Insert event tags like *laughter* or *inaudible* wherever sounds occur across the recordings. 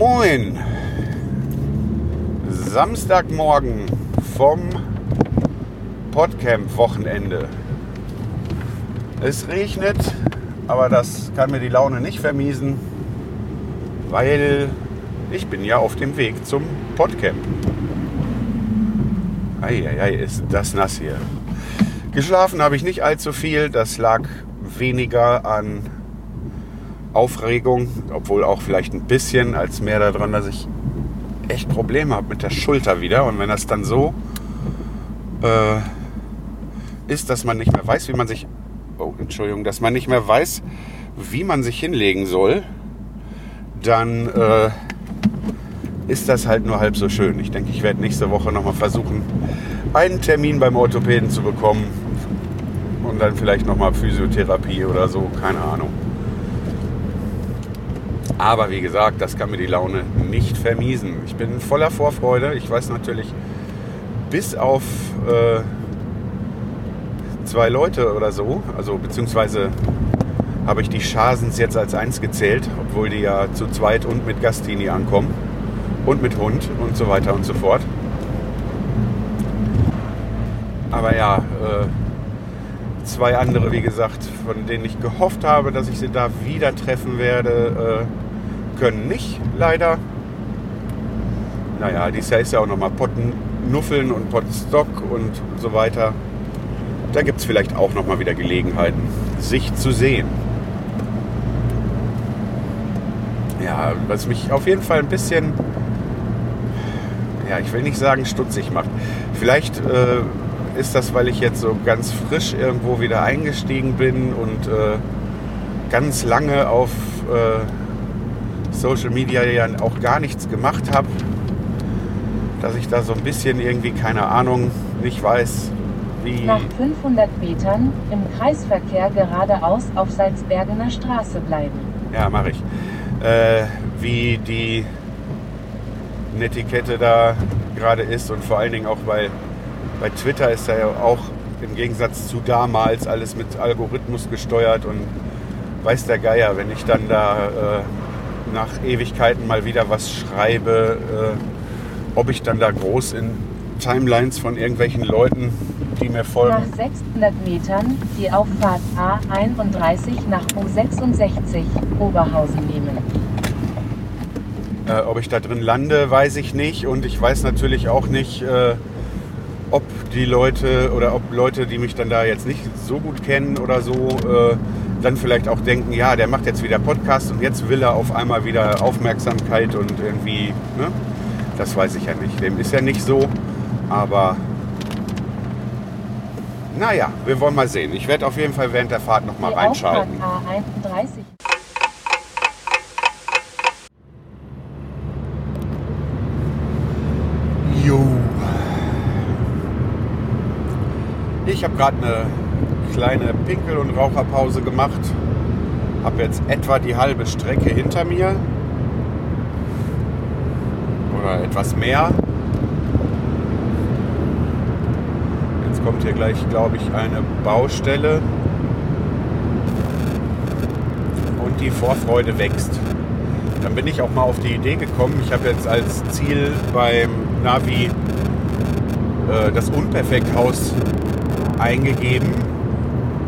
Moin! Samstagmorgen vom Podcamp-Wochenende. Es regnet, aber das kann mir die Laune nicht vermiesen, weil ich bin ja auf dem Weg zum Podcamp. Eieiei, ist das nass hier. Geschlafen habe ich nicht allzu viel. Das lag weniger an Aufregung, obwohl auch vielleicht ein bisschen, als mehr daran, dass ich echt Probleme habe mit der Schulter wieder. Und wenn das dann so äh, ist, dass man nicht mehr weiß, wie man sich, oh Entschuldigung, dass man nicht mehr weiß, wie man sich hinlegen soll, dann äh, ist das halt nur halb so schön. Ich denke, ich werde nächste Woche nochmal versuchen, einen Termin beim Orthopäden zu bekommen und dann vielleicht nochmal Physiotherapie oder so, keine Ahnung. Aber wie gesagt, das kann mir die Laune nicht vermiesen. Ich bin voller Vorfreude. Ich weiß natürlich, bis auf äh, zwei Leute oder so, also beziehungsweise habe ich die Schasens jetzt als eins gezählt, obwohl die ja zu zweit und mit Gastini ankommen und mit Hund und so weiter und so fort. Aber ja, äh, zwei andere, wie gesagt, von denen ich gehofft habe, dass ich sie da wieder treffen werde, äh, können nicht, leider. Naja, dieses Jahr ist ja auch nochmal Pottennuffeln und Pottenstock und so weiter. Da gibt es vielleicht auch nochmal wieder Gelegenheiten, sich zu sehen. Ja, was mich auf jeden Fall ein bisschen, ja, ich will nicht sagen stutzig macht. Vielleicht äh, ist das, weil ich jetzt so ganz frisch irgendwo wieder eingestiegen bin und äh, ganz lange auf äh, Social Media ja auch gar nichts gemacht habe, dass ich da so ein bisschen irgendwie, keine Ahnung, nicht weiß, wie. Nach 500 Metern im Kreisverkehr geradeaus auf Salzbergener Straße bleiben. Ja, mache ich. Äh, wie die Netiquette da gerade ist und vor allen Dingen auch, weil bei Twitter ist da ja auch im Gegensatz zu damals alles mit Algorithmus gesteuert und weiß der Geier, wenn ich dann da äh, nach Ewigkeiten mal wieder was schreibe, äh, ob ich dann da groß in Timelines von irgendwelchen Leuten, die mir folgen. Nach 600 Metern die Auffahrt A31 nach U66 Oberhausen nehmen. Äh, ob ich da drin lande, weiß ich nicht. Und ich weiß natürlich auch nicht, äh, ob die Leute oder ob Leute, die mich dann da jetzt nicht so gut kennen oder so, äh, dann vielleicht auch denken, ja, der macht jetzt wieder Podcast und jetzt will er auf einmal wieder Aufmerksamkeit und irgendwie, ne? Das weiß ich ja nicht. Dem ist ja nicht so. Aber naja, wir wollen mal sehen. Ich werde auf jeden Fall während der Fahrt nochmal reinschalten. Auffahrt A31 Jo. Ich habe gerade eine kleine Pinkel- und Raucherpause gemacht. Habe jetzt etwa die halbe Strecke hinter mir. Oder etwas mehr. Jetzt kommt hier gleich, glaube ich, eine Baustelle. Und die Vorfreude wächst. Dann bin ich auch mal auf die Idee gekommen. Ich habe jetzt als Ziel beim Navi äh, das Unperfekthaus eingegeben.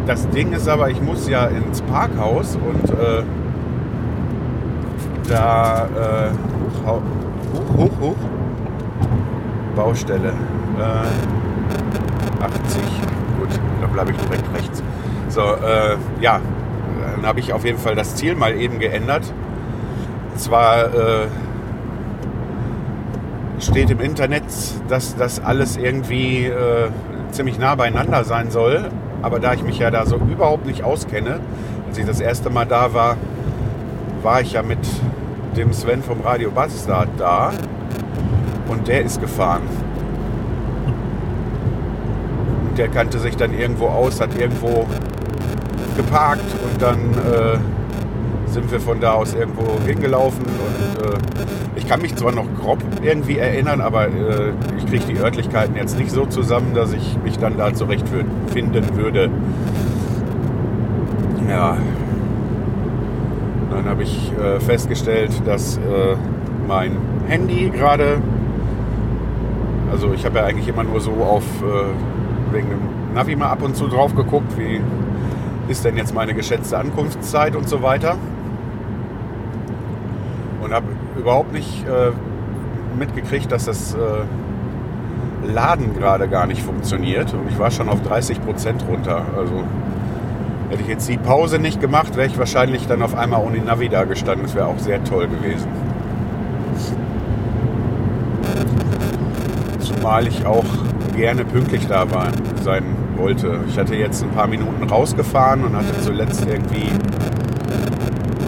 Das Ding ist aber, ich muss ja ins Parkhaus und äh, da äh, hoch, hoch, hoch, Baustelle. Äh, 80, gut, da bleibe ich direkt rechts. So, äh, ja, dann habe ich auf jeden Fall das Ziel mal eben geändert. Zwar äh, steht im Internet, dass das alles irgendwie äh, ziemlich nah beieinander sein soll, aber da ich mich ja da so überhaupt nicht auskenne, als ich das erste Mal da war, war ich ja mit dem Sven vom Radio Bastard da und der ist gefahren. Und der kannte sich dann irgendwo aus, hat irgendwo geparkt und dann äh, sind wir von da aus irgendwo hingelaufen und äh, kann mich zwar noch grob irgendwie erinnern, aber äh, ich kriege die Örtlichkeiten jetzt nicht so zusammen, dass ich mich dann da zurechtfinden würde. Ja. Dann habe ich äh, festgestellt, dass äh, mein Handy gerade, also ich habe ja eigentlich immer nur so auf äh, wegen dem Navi mal ab und zu drauf geguckt, wie ist denn jetzt meine geschätzte Ankunftszeit und so weiter. Und habe überhaupt nicht äh, mitgekriegt, dass das äh, Laden gerade gar nicht funktioniert. Und ich war schon auf 30 Prozent runter. Also hätte ich jetzt die Pause nicht gemacht, wäre ich wahrscheinlich dann auf einmal ohne Navi da gestanden. Das wäre auch sehr toll gewesen. Zumal ich auch gerne pünktlich da war, sein wollte. Ich hatte jetzt ein paar Minuten rausgefahren und hatte zuletzt irgendwie,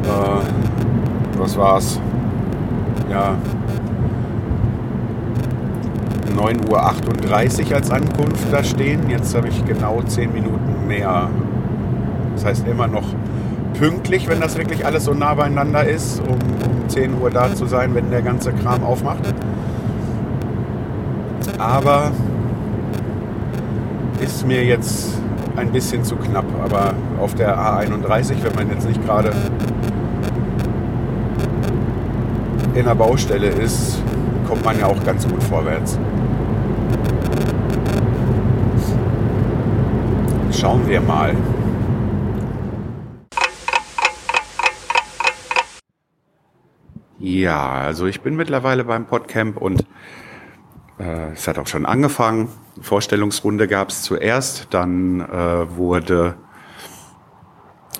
äh, was war's? Ja, 9.38 Uhr als Ankunft da stehen. Jetzt habe ich genau 10 Minuten mehr. Das heißt immer noch pünktlich, wenn das wirklich alles so nah beieinander ist, um, um 10 Uhr da zu sein, wenn der ganze Kram aufmacht. Aber ist mir jetzt ein bisschen zu knapp. Aber auf der A31, wenn man jetzt nicht gerade in der Baustelle ist, kommt man ja auch ganz gut vorwärts. Schauen wir mal. Ja, also ich bin mittlerweile beim Podcamp und äh, es hat auch schon angefangen. Vorstellungsrunde gab es zuerst, dann äh, wurde,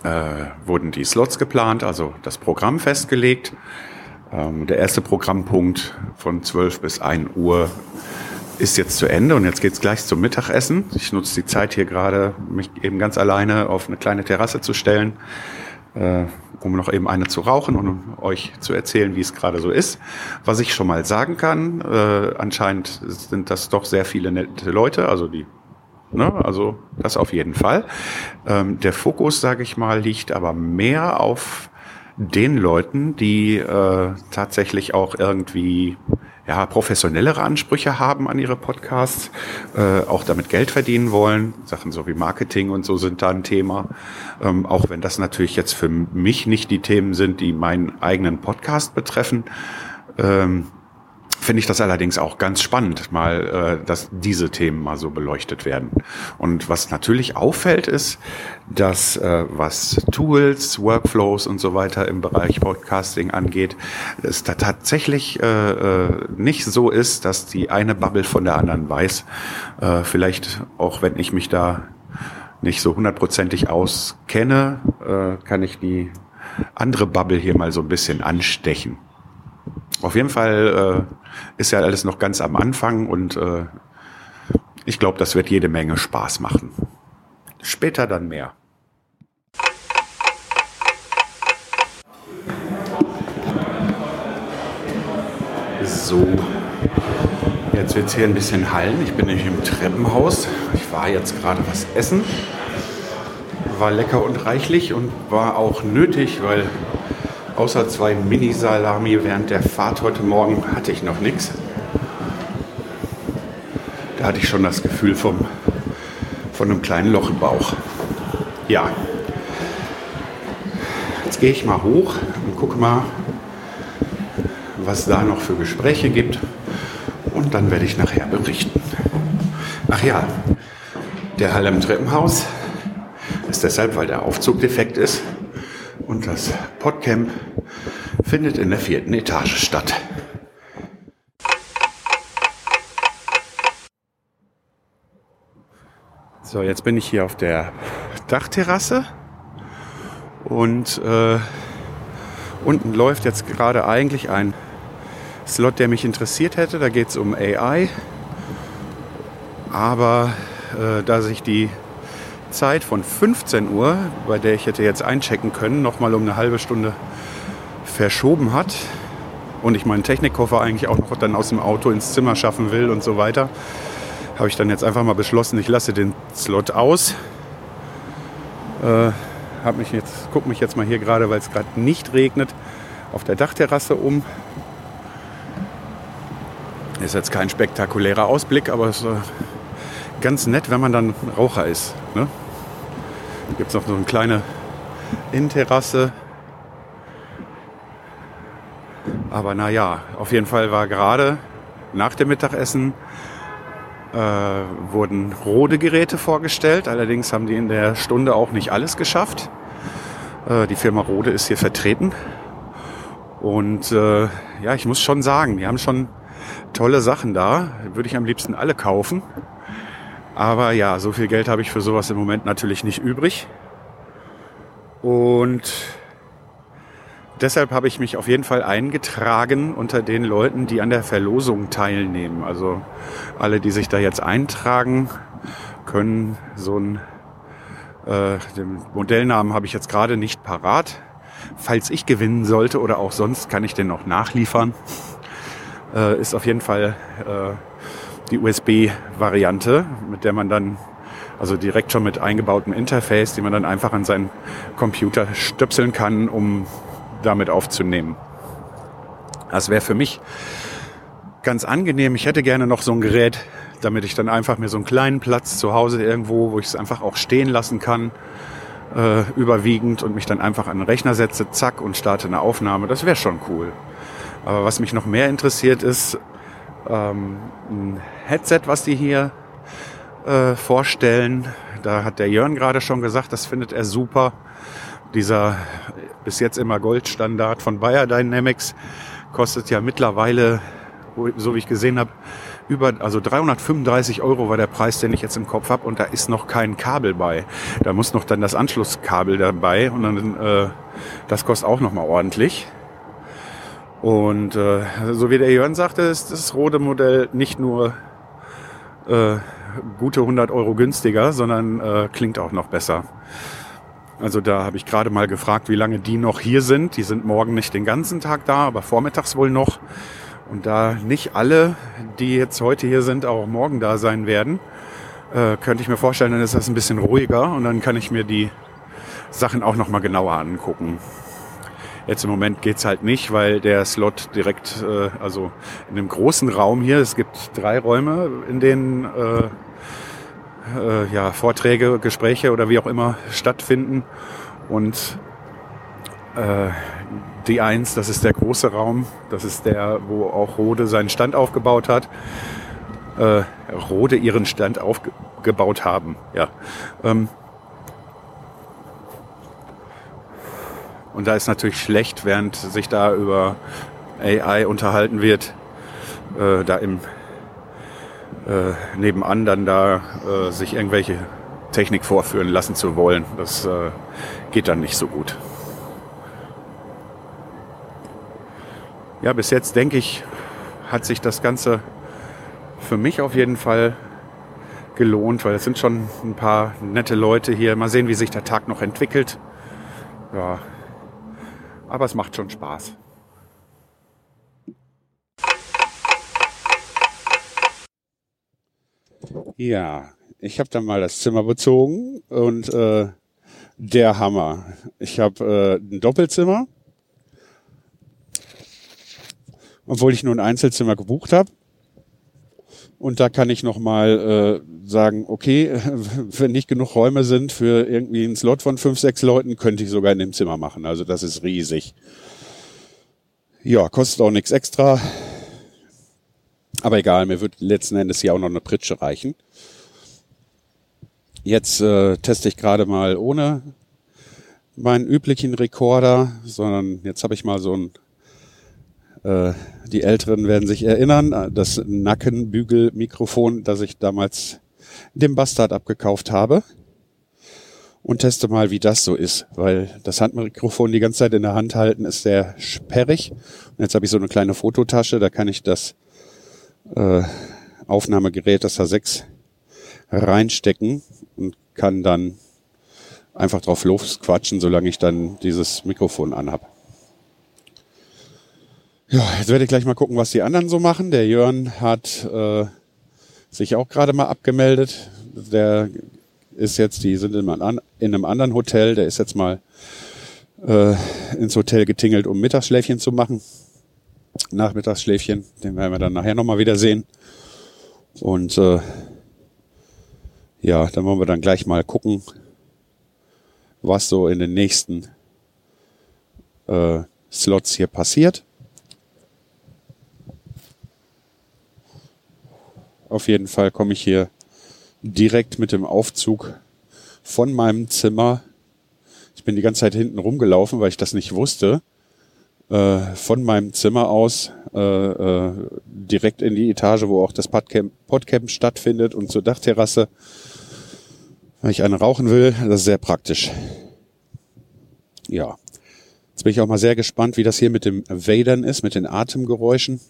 äh, wurden die Slots geplant, also das Programm festgelegt. Ähm, der erste Programmpunkt von 12 bis 1 Uhr ist jetzt zu Ende und jetzt geht's gleich zum Mittagessen. Ich nutze die Zeit hier gerade, mich eben ganz alleine auf eine kleine Terrasse zu stellen, äh, um noch eben eine zu rauchen und um euch zu erzählen, wie es gerade so ist. Was ich schon mal sagen kann, äh, anscheinend sind das doch sehr viele nette Leute, also die Ne? Also das auf jeden Fall. Ähm, der Fokus, sage ich mal, liegt aber mehr auf den Leuten, die äh, tatsächlich auch irgendwie ja, professionellere Ansprüche haben an ihre Podcasts, äh, auch damit Geld verdienen wollen. Sachen so wie Marketing und so sind da ein Thema. Ähm, auch wenn das natürlich jetzt für mich nicht die Themen sind, die meinen eigenen Podcast betreffen. Ähm, finde ich das allerdings auch ganz spannend, mal, äh, dass diese Themen mal so beleuchtet werden. Und was natürlich auffällt, ist, dass äh, was Tools, Workflows und so weiter im Bereich Podcasting angeht, es da tatsächlich äh, äh, nicht so ist, dass die eine Bubble von der anderen weiß. Äh, vielleicht auch, wenn ich mich da nicht so hundertprozentig auskenne, äh, kann ich die andere Bubble hier mal so ein bisschen anstechen. Auf jeden Fall äh, ist ja alles noch ganz am Anfang und äh, ich glaube, das wird jede Menge Spaß machen. Später dann mehr. So, jetzt wird es hier ein bisschen hallen. Ich bin nämlich im Treppenhaus. Ich war jetzt gerade was essen. War lecker und reichlich und war auch nötig, weil Außer zwei Mini-Salami während der Fahrt heute Morgen hatte ich noch nichts. Da hatte ich schon das Gefühl vom, von einem kleinen Loch im Bauch. Ja. Jetzt gehe ich mal hoch und gucke mal, was da noch für Gespräche gibt. Und dann werde ich nachher berichten. Ach ja, der Hall im Treppenhaus ist deshalb, weil der Aufzug defekt ist. Und das Podcamp findet in der vierten Etage statt. So, jetzt bin ich hier auf der Dachterrasse und äh, unten läuft jetzt gerade eigentlich ein Slot, der mich interessiert hätte. Da geht es um AI. Aber äh, da sich die Zeit von 15 Uhr, bei der ich hätte jetzt einchecken können, noch mal um eine halbe Stunde verschoben hat und ich meinen Technikkoffer eigentlich auch noch dann aus dem Auto ins Zimmer schaffen will und so weiter, habe ich dann jetzt einfach mal beschlossen, ich lasse den Slot aus. Äh, hab mich jetzt, guck mich jetzt mal hier gerade, weil es gerade nicht regnet, auf der Dachterrasse um. Ist jetzt kein spektakulärer Ausblick, aber es ist äh, ganz nett, wenn man dann Raucher ist. Ne? Gibt es noch so eine kleine Innenterrasse. Aber naja, auf jeden Fall war gerade nach dem Mittagessen äh, wurden Rode-Geräte vorgestellt. Allerdings haben die in der Stunde auch nicht alles geschafft. Äh, die Firma Rode ist hier vertreten. Und äh, ja, ich muss schon sagen, die haben schon tolle Sachen da. Würde ich am liebsten alle kaufen. Aber ja, so viel Geld habe ich für sowas im Moment natürlich nicht übrig. Und deshalb habe ich mich auf jeden Fall eingetragen unter den Leuten, die an der Verlosung teilnehmen. Also alle, die sich da jetzt eintragen, können so ein, äh, den Modellnamen habe ich jetzt gerade nicht parat. Falls ich gewinnen sollte oder auch sonst, kann ich den noch nachliefern. Äh, ist auf jeden Fall äh, die USB-Variante, mit der man dann also direkt schon mit eingebautem Interface, die man dann einfach an seinen Computer stöpseln kann, um damit aufzunehmen. Das wäre für mich ganz angenehm. Ich hätte gerne noch so ein Gerät, damit ich dann einfach mir so einen kleinen Platz zu Hause irgendwo, wo ich es einfach auch stehen lassen kann, äh, überwiegend und mich dann einfach an den Rechner setze, zack und starte eine Aufnahme. Das wäre schon cool. Aber was mich noch mehr interessiert ist ähm, ein Headset, was die hier äh, vorstellen. Da hat der Jörn gerade schon gesagt, das findet er super. Dieser bis jetzt immer Goldstandard von Bayer Dynamics kostet ja mittlerweile, so wie ich gesehen habe, über, also 335 Euro war der Preis, den ich jetzt im Kopf habe und da ist noch kein Kabel bei. Da muss noch dann das Anschlusskabel dabei und dann, äh, das kostet auch noch mal ordentlich. Und äh, so wie der Jörn sagte, ist das rote Modell nicht nur äh, gute 100 Euro günstiger, sondern äh, klingt auch noch besser. Also da habe ich gerade mal gefragt, wie lange die noch hier sind. Die sind morgen nicht den ganzen Tag da, aber vormittags wohl noch. Und da nicht alle, die jetzt heute hier sind, auch morgen da sein werden, äh, könnte ich mir vorstellen, dann ist das ein bisschen ruhiger und dann kann ich mir die Sachen auch noch mal genauer angucken. Jetzt im Moment geht's halt nicht, weil der Slot direkt, äh, also in dem großen Raum hier, es gibt drei Räume, in denen äh, äh, ja, Vorträge, Gespräche oder wie auch immer stattfinden. Und äh, die eins, das ist der große Raum, das ist der, wo auch Rode seinen Stand aufgebaut hat. Äh, Rode ihren Stand aufgebaut haben, ja. Ähm, Und da ist natürlich schlecht, während sich da über AI unterhalten wird, äh, da im äh, nebenan dann da äh, sich irgendwelche Technik vorführen lassen zu wollen. Das äh, geht dann nicht so gut. Ja, bis jetzt denke ich, hat sich das Ganze für mich auf jeden Fall gelohnt, weil es sind schon ein paar nette Leute hier. Mal sehen, wie sich der Tag noch entwickelt. Ja, aber es macht schon Spaß. Ja, ich habe dann mal das Zimmer bezogen und äh, der Hammer. Ich habe äh, ein Doppelzimmer, obwohl ich nur ein Einzelzimmer gebucht habe. Und da kann ich nochmal äh, sagen, okay, *laughs* wenn nicht genug Räume sind für irgendwie einen Slot von fünf, sechs Leuten, könnte ich sogar in dem Zimmer machen. Also das ist riesig. Ja, kostet auch nichts extra. Aber egal, mir wird letzten Endes hier auch noch eine Pritsche reichen. Jetzt äh, teste ich gerade mal ohne meinen üblichen Rekorder, sondern jetzt habe ich mal so ein äh, die Älteren werden sich erinnern, das Nackenbügelmikrofon, das ich damals dem Bastard abgekauft habe. Und teste mal, wie das so ist, weil das Handmikrofon die ganze Zeit in der Hand halten ist sehr sperrig. Und jetzt habe ich so eine kleine Fototasche, da kann ich das äh, Aufnahmegerät, das H6, reinstecken und kann dann einfach drauf losquatschen, solange ich dann dieses Mikrofon anhab. Ja, jetzt werde ich gleich mal gucken, was die anderen so machen. Der Jörn hat äh, sich auch gerade mal abgemeldet. Der ist jetzt, die sind in einem, in einem anderen Hotel. Der ist jetzt mal äh, ins Hotel getingelt, um Mittagsschläfchen zu machen. Nachmittagsschläfchen, den werden wir dann nachher nochmal wieder sehen. Und äh, ja, dann wollen wir dann gleich mal gucken, was so in den nächsten äh, Slots hier passiert. Auf jeden Fall komme ich hier direkt mit dem Aufzug von meinem Zimmer. Ich bin die ganze Zeit hinten rumgelaufen, weil ich das nicht wusste. Äh, von meinem Zimmer aus äh, äh, direkt in die Etage, wo auch das Podcamp, Podcamp stattfindet und zur Dachterrasse. Wenn ich eine rauchen will, das ist sehr praktisch. Ja. Jetzt bin ich auch mal sehr gespannt, wie das hier mit dem Wadern ist, mit den Atemgeräuschen.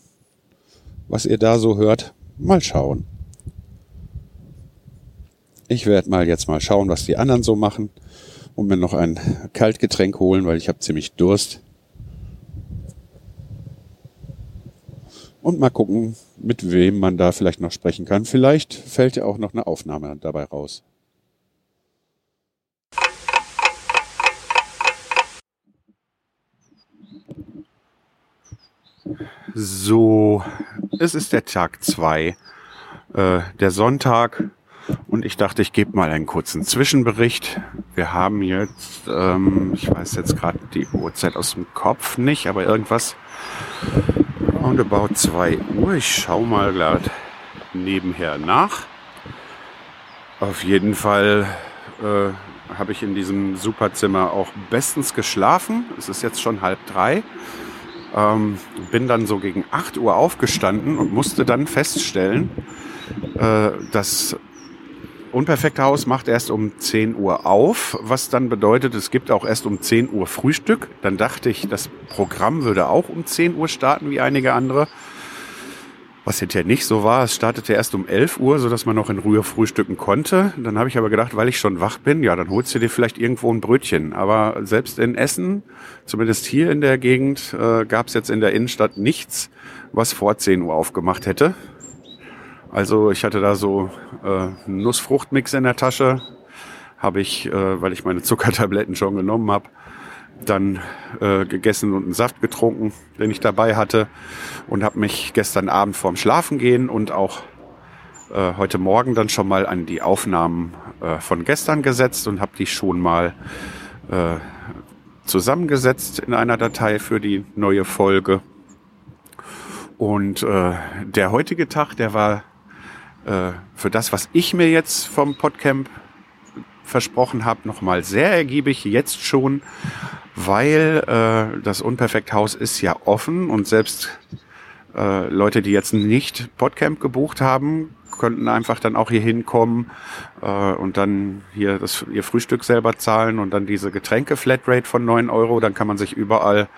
Was ihr da so hört. Mal schauen. Ich werde mal jetzt mal schauen, was die anderen so machen und mir noch ein Kaltgetränk holen, weil ich habe ziemlich Durst. Und mal gucken, mit wem man da vielleicht noch sprechen kann. Vielleicht fällt ja auch noch eine Aufnahme dabei raus. So, es ist der Tag zwei, äh, der Sonntag. Und ich dachte, ich gebe mal einen kurzen Zwischenbericht. Wir haben jetzt, ähm, ich weiß jetzt gerade die Uhrzeit aus dem Kopf nicht, aber irgendwas und about 2 Uhr. Ich schaue mal gerade nebenher nach. Auf jeden Fall äh, habe ich in diesem Superzimmer auch bestens geschlafen. Es ist jetzt schon halb drei. Ähm, bin dann so gegen 8 Uhr aufgestanden und musste dann feststellen, äh, dass Unperfekte Haus macht erst um 10 Uhr auf, was dann bedeutet, es gibt auch erst um 10 Uhr Frühstück. Dann dachte ich, das Programm würde auch um 10 Uhr starten, wie einige andere. Was hinterher nicht so war, es startete erst um 11 Uhr, sodass man noch in Ruhe frühstücken konnte. Dann habe ich aber gedacht, weil ich schon wach bin, ja, dann holst du dir vielleicht irgendwo ein Brötchen. Aber selbst in Essen, zumindest hier in der Gegend, äh, gab es jetzt in der Innenstadt nichts, was vor 10 Uhr aufgemacht hätte. Also ich hatte da so äh, Nussfruchtmix in der Tasche, habe ich, äh, weil ich meine Zuckertabletten schon genommen habe, dann äh, gegessen und einen Saft getrunken, den ich dabei hatte und habe mich gestern Abend vorm Schlafengehen und auch äh, heute Morgen dann schon mal an die Aufnahmen äh, von gestern gesetzt und habe die schon mal äh, zusammengesetzt in einer Datei für die neue Folge. Und äh, der heutige Tag, der war äh, für das, was ich mir jetzt vom Podcamp versprochen habe, nochmal sehr ergiebig jetzt schon, weil äh, das Unperfekthaus ist ja offen und selbst äh, Leute, die jetzt nicht Podcamp gebucht haben, könnten einfach dann auch hier hinkommen äh, und dann hier das, ihr Frühstück selber zahlen und dann diese Getränke-Flatrate von neun Euro. Dann kann man sich überall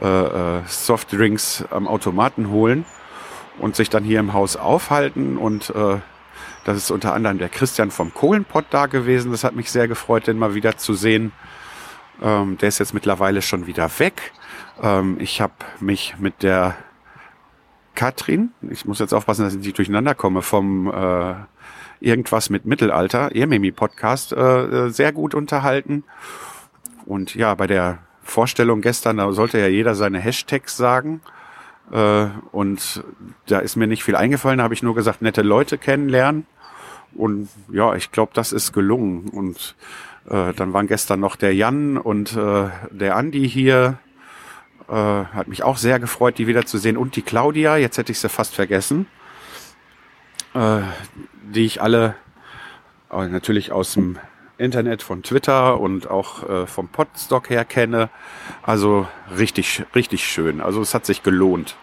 äh, äh, Softdrinks am Automaten holen und sich dann hier im Haus aufhalten. Und äh, das ist unter anderem der Christian vom Kohlenpott da gewesen. Das hat mich sehr gefreut, den mal wieder zu sehen. Ähm, der ist jetzt mittlerweile schon wieder weg. Ähm, ich habe mich mit der Katrin, ich muss jetzt aufpassen, dass ich nicht durcheinander komme, vom äh, Irgendwas mit Mittelalter, Irmemi Podcast, äh, sehr gut unterhalten. Und ja, bei der Vorstellung gestern, da sollte ja jeder seine Hashtags sagen. Äh, und da ist mir nicht viel eingefallen, da habe ich nur gesagt, nette Leute kennenlernen. Und ja, ich glaube, das ist gelungen. Und äh, dann waren gestern noch der Jan und äh, der Andi hier. Äh, hat mich auch sehr gefreut, die wiederzusehen. Und die Claudia, jetzt hätte ich sie fast vergessen. Äh, die ich alle äh, natürlich aus dem Internet, von Twitter und auch äh, vom Podstock her kenne. Also richtig, richtig schön. Also es hat sich gelohnt.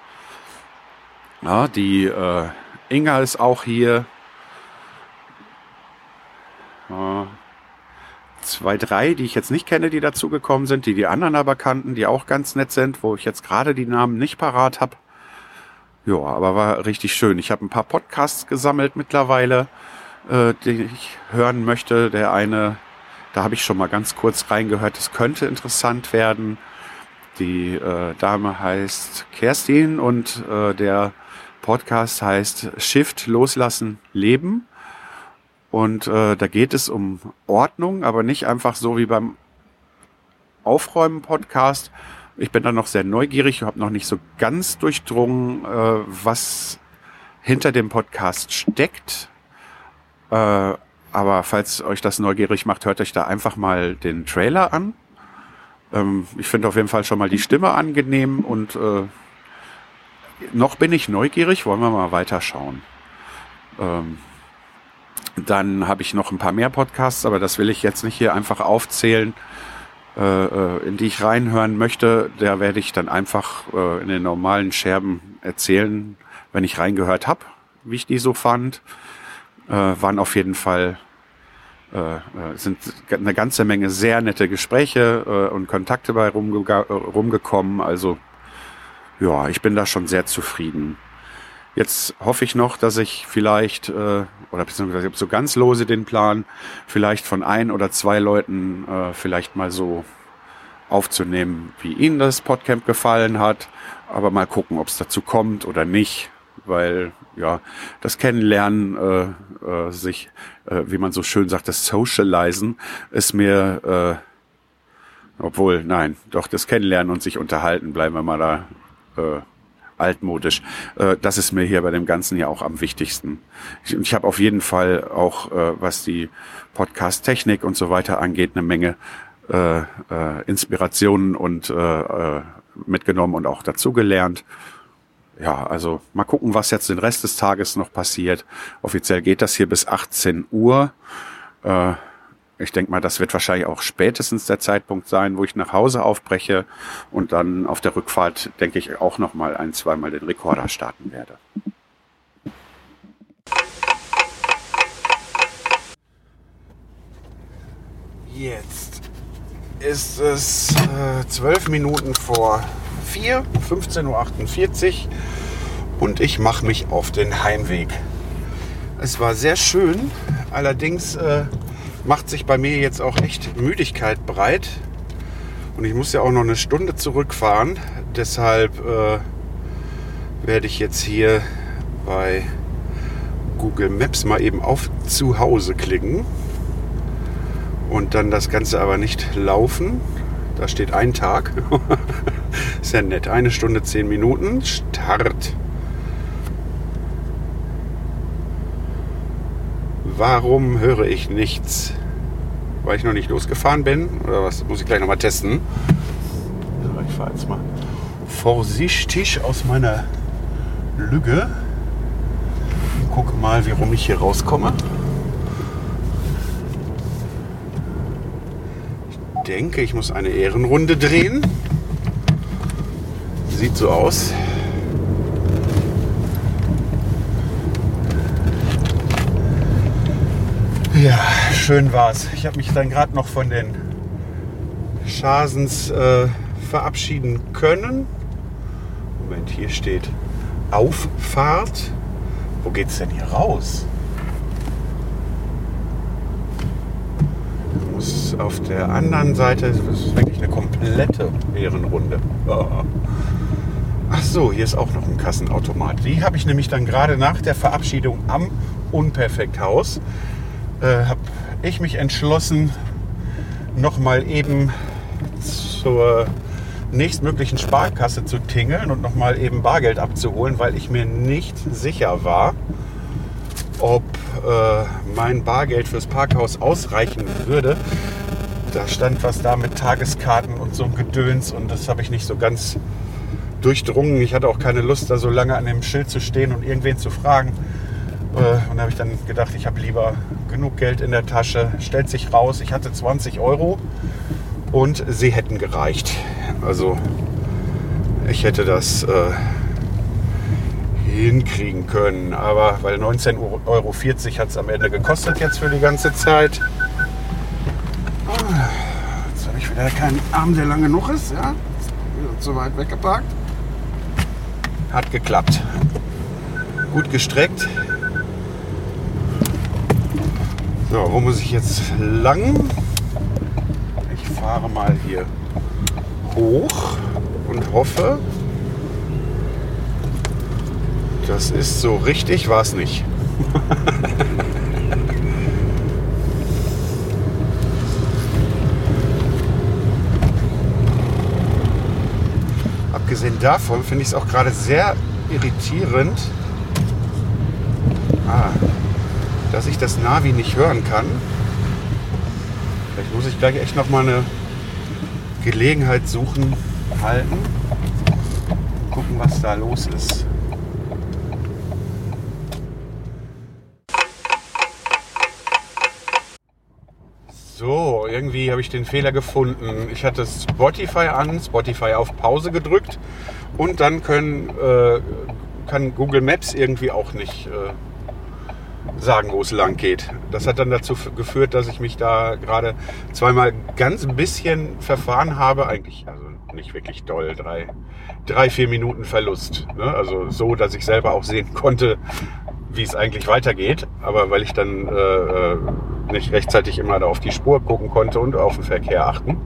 Ja, die äh, Inga ist auch hier. Äh, zwei, drei, die ich jetzt nicht kenne, die dazugekommen sind, die die anderen aber kannten, die auch ganz nett sind, wo ich jetzt gerade die Namen nicht parat habe. Ja, aber war richtig schön. Ich habe ein paar Podcasts gesammelt mittlerweile äh, den ich hören möchte. Der eine, da habe ich schon mal ganz kurz reingehört, das könnte interessant werden. Die äh, Dame heißt Kerstin und äh, der Podcast heißt Shift, Loslassen, Leben. Und äh, da geht es um Ordnung, aber nicht einfach so wie beim Aufräumen-Podcast. Ich bin da noch sehr neugierig, habe noch nicht so ganz durchdrungen, äh, was hinter dem Podcast steckt. Äh, aber falls euch das neugierig macht, hört euch da einfach mal den Trailer an. Ähm, ich finde auf jeden Fall schon mal die Stimme angenehm und äh, noch bin ich neugierig, wollen wir mal weiterschauen. Ähm, dann habe ich noch ein paar mehr Podcasts, aber das will ich jetzt nicht hier einfach aufzählen, äh, äh in die ich reinhören möchte. Da werde ich dann einfach äh, in den normalen Scherben erzählen, wenn ich reingehört habe, wie ich die so fand. Äh, waren auf jeden Fall äh, äh sind eine ganze Menge sehr nette Gespräche und Kontakte bei rumge rumgekommen. Also ja, ich bin da schon sehr zufrieden. Jetzt hoffe ich noch, dass ich vielleicht, äh, oder beziehungsweise ich habe so ganz lose den Plan, vielleicht von ein oder zwei Leuten äh, vielleicht mal so aufzunehmen, wie Ihnen das Podcamp gefallen hat. Aber mal gucken, ob es dazu kommt oder nicht. Weil ja, das Kennenlernen, äh, äh, sich, äh, wie man so schön sagt, das Socializen, ist mir, äh, obwohl, nein, doch das Kennenlernen und sich unterhalten, bleiben wir mal da äh, altmodisch. Äh, das ist mir hier bei dem Ganzen ja auch am wichtigsten. Ich, ich habe auf jeden Fall auch, äh, was die Podcast-Technik und so weiter angeht, eine Menge äh, äh, Inspirationen und äh, äh, mitgenommen und auch dazugelernt. Ja, also mal gucken, was jetzt den Rest des Tages noch passiert. Offiziell geht das hier bis 18 Uhr. Äh, ich denke mal, das wird wahrscheinlich auch spätestens der Zeitpunkt sein, wo ich nach Hause aufbreche und dann auf der Rückfahrt, denke ich, auch noch mal ein, zweimal den Rekorder starten werde. Jetzt ist es äh, 12 Minuten vor 4, 15.48 Uhr und ich mache mich auf den Heimweg. Es war sehr schön, allerdings äh, macht sich bei mir jetzt auch echt Müdigkeit breit. Und ich muss ja auch noch eine Stunde zurückfahren. Deshalb äh, werde ich jetzt hier bei Google Maps mal eben auf Zuhause klicken. Und dann das Ganze aber nicht laufen. Da steht ein Tag. *laughs* Ist ja nett. Eine Stunde, zehn Minuten. Start. Warum höre ich nichts? Weil ich noch nicht losgefahren bin? Oder was? Muss ich gleich nochmal testen. So, ich fahre jetzt mal vorsichtig aus meiner Lüge. Guck mal, wie rum ich hier rauskomme. Ich denke, ich muss eine Ehrenrunde drehen. Sieht so aus. Ja, schön war's. Ich habe mich dann gerade noch von den Schasens äh, verabschieden können. Moment, hier steht Auffahrt. Wo geht's denn hier raus? Muss auf der anderen Seite, das ist wirklich eine komplette Ehrenrunde. Oh. Ach so, hier ist auch noch ein Kassenautomat. Die habe ich nämlich dann gerade nach der Verabschiedung am Unperfekthaus äh, habe ich mich entschlossen, noch mal eben zur nächstmöglichen Sparkasse zu tingeln und noch mal eben Bargeld abzuholen, weil ich mir nicht sicher war, ob äh, mein Bargeld fürs Parkhaus ausreichen würde. Da stand was da mit Tageskarten und so ein Gedöns und das habe ich nicht so ganz durchdrungen. Ich hatte auch keine Lust, da so lange an dem Schild zu stehen und irgendwen zu fragen. Äh, und da habe ich dann gedacht, ich habe lieber genug Geld in der Tasche. Stellt sich raus, ich hatte 20 Euro und sie hätten gereicht. Also ich hätte das äh, hinkriegen können. Aber weil 19,40 Euro hat es am Ende gekostet jetzt für die ganze Zeit. Jetzt habe ich wieder keinen Arm, der lang genug ist. Ja? Zu weit weggeparkt. Hat geklappt. Gut gestreckt. So, wo muss ich jetzt lang? Ich fahre mal hier hoch und hoffe, das ist so richtig, war es nicht. *laughs* Abgesehen davon finde ich es auch gerade sehr irritierend, ah, dass ich das Navi nicht hören kann. Vielleicht muss ich gleich echt noch mal eine Gelegenheit suchen, halten und gucken, was da los ist. So, irgendwie habe ich den Fehler gefunden. Ich hatte Spotify an, Spotify auf Pause gedrückt und dann können, äh, kann Google Maps irgendwie auch nicht äh, sagen, wo es lang geht. Das hat dann dazu geführt, dass ich mich da gerade zweimal ganz ein bisschen verfahren habe. Eigentlich, also nicht wirklich doll, drei, drei vier Minuten Verlust. Ne? Also so, dass ich selber auch sehen konnte, wie es eigentlich weitergeht. Aber weil ich dann äh, äh, nicht rechtzeitig immer da auf die Spur gucken konnte und auf den Verkehr achten.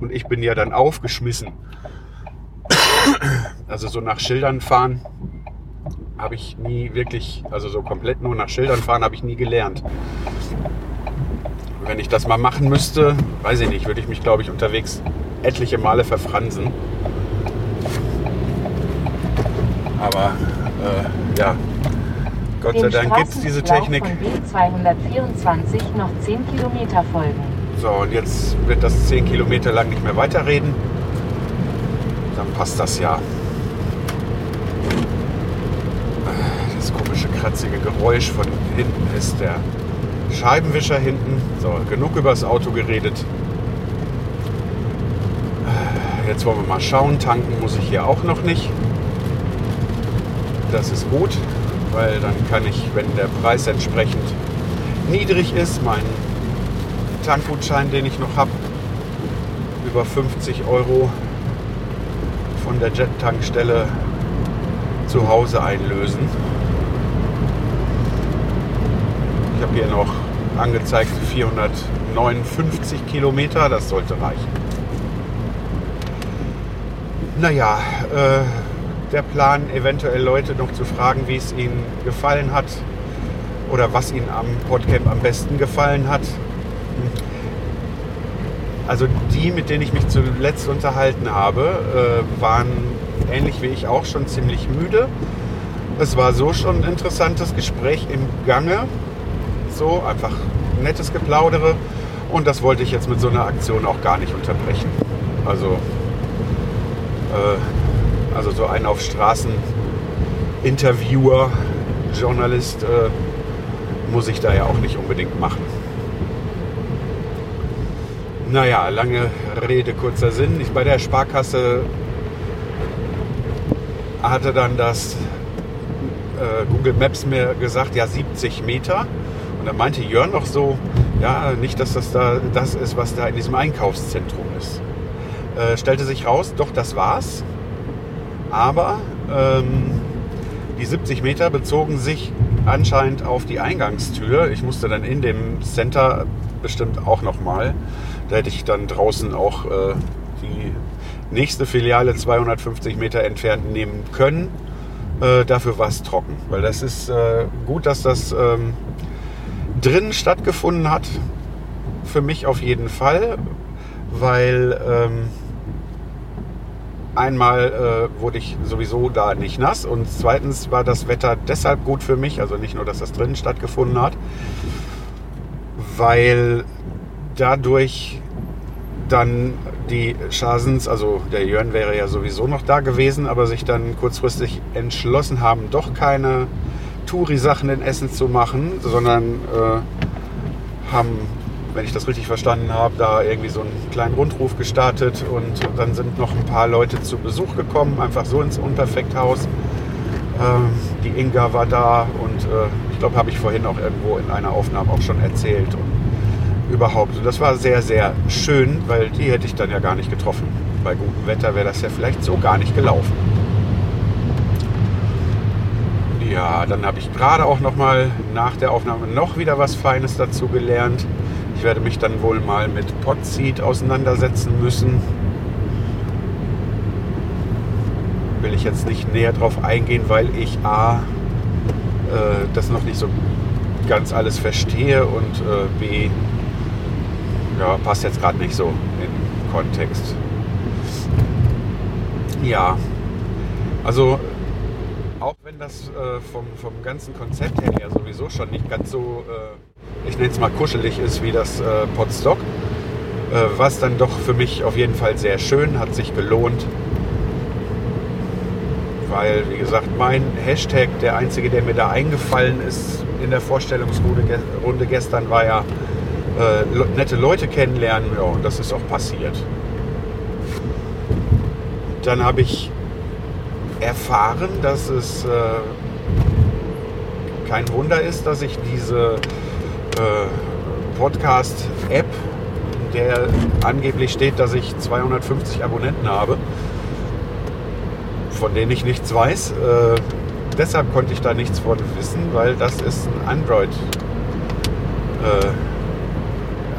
Und ich bin ja dann aufgeschmissen. Also so nach Schildern fahren habe ich nie wirklich, also so komplett nur nach Schildern fahren habe ich nie gelernt. Wenn ich das mal machen müsste, weiß ich nicht, würde ich mich, glaube ich, unterwegs etliche Male verfransen. Aber äh, ja, Gott sei Dem Dank gibt es diese Technik. Von B224 noch 10 Kilometer folgen. So, und jetzt wird das 10 Kilometer lang nicht mehr weiterreden. Dann passt das ja. Das komische, kratzige Geräusch von hinten ist der Scheibenwischer hinten. So, genug über das Auto geredet. Jetzt wollen wir mal schauen. Tanken muss ich hier auch noch nicht. Das ist gut, weil dann kann ich, wenn der Preis entsprechend niedrig ist, meinen Tankgutschein, den ich noch habe, über 50 Euro von der Jet-Tankstelle zu Hause einlösen. Ich habe hier noch angezeigt 459 Kilometer, das sollte reichen. Naja, äh, der Plan, eventuell Leute noch zu fragen, wie es ihnen gefallen hat oder was ihnen am Podcamp am besten gefallen hat. Also die, mit denen ich mich zuletzt unterhalten habe, äh, waren ähnlich wie ich auch schon ziemlich müde. Es war so schon ein interessantes Gespräch im Gange. So einfach nettes Geplaudere. Und das wollte ich jetzt mit so einer Aktion auch gar nicht unterbrechen. Also, äh, also so ein auf Straßen Interviewer, Journalist äh, muss ich da ja auch nicht unbedingt machen. Naja, lange Rede, kurzer Sinn. Ich bei der Sparkasse hatte dann das äh, Google Maps mir gesagt, ja 70 Meter. Und dann meinte Jörn noch so, ja, nicht, dass das da das ist, was da in diesem Einkaufszentrum ist. Äh, stellte sich raus, doch, das war's. Aber ähm, die 70 Meter bezogen sich anscheinend auf die Eingangstür. Ich musste dann in dem Center bestimmt auch nochmal. Da hätte ich dann draußen auch äh, die nächste Filiale 250 Meter entfernt nehmen können. Äh, dafür war es trocken. Weil das ist äh, gut, dass das ähm, drinnen stattgefunden hat. Für mich auf jeden Fall. Weil ähm, einmal äh, wurde ich sowieso da nicht nass und zweitens war das Wetter deshalb gut für mich, also nicht nur, dass das drinnen stattgefunden hat, weil dadurch dann die Schasens, also der Jörn wäre ja sowieso noch da gewesen, aber sich dann kurzfristig entschlossen haben, doch keine Touri-Sachen in Essen zu machen, sondern äh, haben, wenn ich das richtig verstanden habe, da irgendwie so einen kleinen Rundruf gestartet und dann sind noch ein paar Leute zu Besuch gekommen, einfach so ins Unperfekthaus. Ähm, die Inga war da und äh, ich glaube, habe ich vorhin auch irgendwo in einer Aufnahme auch schon erzählt. Und überhaupt. Und das war sehr, sehr schön, weil die hätte ich dann ja gar nicht getroffen. Bei gutem Wetter wäre das ja vielleicht so gar nicht gelaufen. Ja, dann habe ich gerade auch noch mal nach der Aufnahme noch wieder was Feines dazu gelernt. Ich werde mich dann wohl mal mit Potseed auseinandersetzen müssen. Will ich jetzt nicht näher drauf eingehen, weil ich A, äh, das noch nicht so ganz alles verstehe und äh, B, ja, passt jetzt gerade nicht so in Kontext. Ja, also auch wenn das äh, vom, vom ganzen Konzept her ja sowieso schon nicht ganz so, äh, ich nenne es mal kuschelig ist wie das äh, Podstock, äh, war es dann doch für mich auf jeden Fall sehr schön, hat sich gelohnt. Weil, wie gesagt, mein Hashtag, der einzige, der mir da eingefallen ist in der Vorstellungsrunde ge Runde gestern, war ja äh, nette Leute kennenlernen. Ja, und das ist auch passiert. Dann habe ich erfahren, dass es äh, kein Wunder ist, dass ich diese äh, Podcast-App, in der angeblich steht, dass ich 250 Abonnenten habe, von denen ich nichts weiß. Äh, deshalb konnte ich da nichts von wissen, weil das ist ein Android. Äh,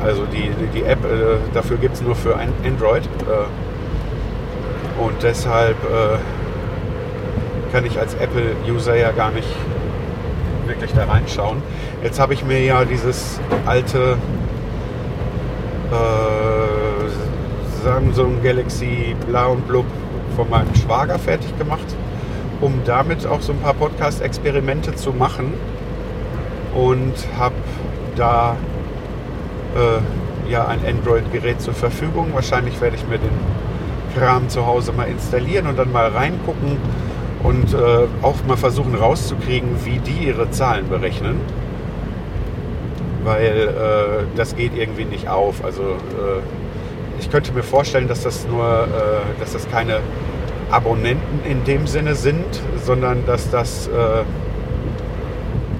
also die, die, App, äh, dafür gibt es nur für ein Android. Äh, und deshalb äh, kann ich als Apple-User ja gar nicht wirklich da reinschauen. Jetzt habe ich mir ja dieses alte äh, Samsung Galaxy Blau und Blub von meinem Schwager fertig gemacht, um damit auch so ein paar Podcast-Experimente zu machen. Und habe da äh, ja ein Android-Gerät zur Verfügung. Wahrscheinlich werde ich mir den Kram zu Hause mal installieren und dann mal reingucken und äh, auch mal versuchen rauszukriegen, wie die ihre Zahlen berechnen. Weil äh, das geht irgendwie nicht auf. Also äh, ich könnte mir vorstellen, dass das nur, äh, dass das keine Abonnenten in dem Sinne sind, sondern dass das äh,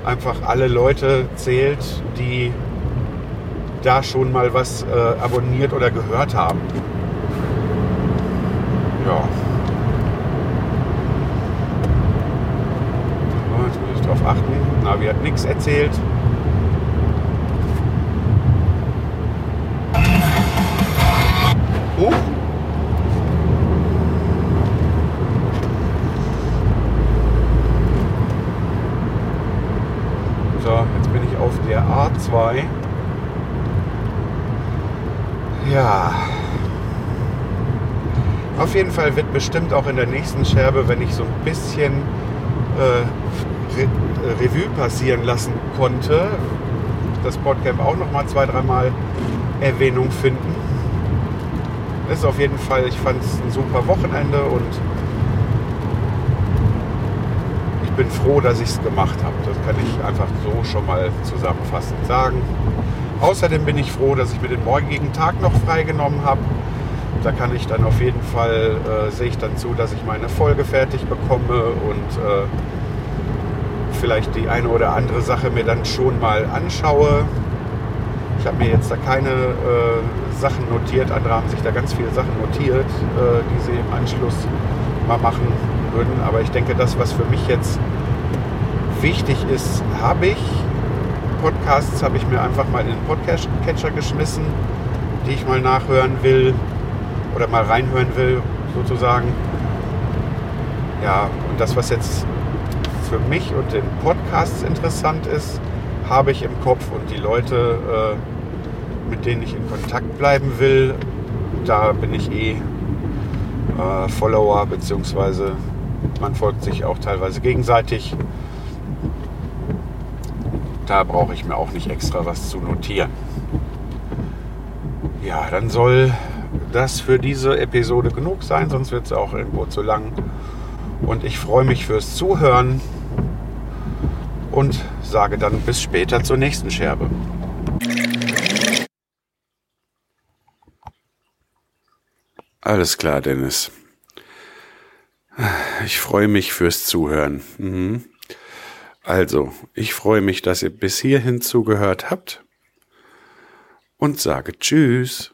einfach alle Leute zählt, die da schon mal was äh, abonniert oder gehört haben. Ja. So, Jetzt muss ich drauf achten. Navi hat nichts erzählt. Huch. So, jetzt bin ich auf der A2. Ja. Auf jeden Fall wird bestimmt auch in der nächsten Scherbe, wenn ich so ein bisschen äh, Re äh, Revue passieren lassen konnte, das Podcamp auch noch mal zwei, dreimal Erwähnung finden. Das ist auf jeden Fall, ich fand es ein super Wochenende und ich bin froh, dass ich es gemacht habe. Das kann ich einfach so schon mal zusammenfassend sagen. Außerdem bin ich froh, dass ich mir den morgigen Tag noch freigenommen habe. Da kann ich dann auf jeden Fall, äh, sehe ich dann zu, dass ich meine Folge fertig bekomme und äh, vielleicht die eine oder andere Sache mir dann schon mal anschaue. Ich habe mir jetzt da keine äh, Sachen notiert, andere haben sich da ganz viele Sachen notiert, äh, die sie im Anschluss mal machen würden. Aber ich denke, das, was für mich jetzt wichtig ist, habe ich. Podcasts habe ich mir einfach mal in den Podcast-Catcher geschmissen, die ich mal nachhören will oder mal reinhören will, sozusagen. Ja, und das, was jetzt für mich und den Podcasts interessant ist, habe ich im Kopf und die Leute, äh, mit denen ich in Kontakt bleiben will, da bin ich eh äh, Follower, beziehungsweise man folgt sich auch teilweise gegenseitig. Da brauche ich mir auch nicht extra was zu notieren. Ja, dann soll das für diese Episode genug sein, sonst wird es auch irgendwo zu lang. Und ich freue mich fürs Zuhören und sage dann bis später zur nächsten Scherbe. Alles klar, Dennis. Ich freue mich fürs Zuhören. Mhm. Also, ich freue mich, dass ihr bis hierhin zugehört habt und sage Tschüss.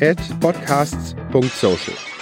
at podcasts.social.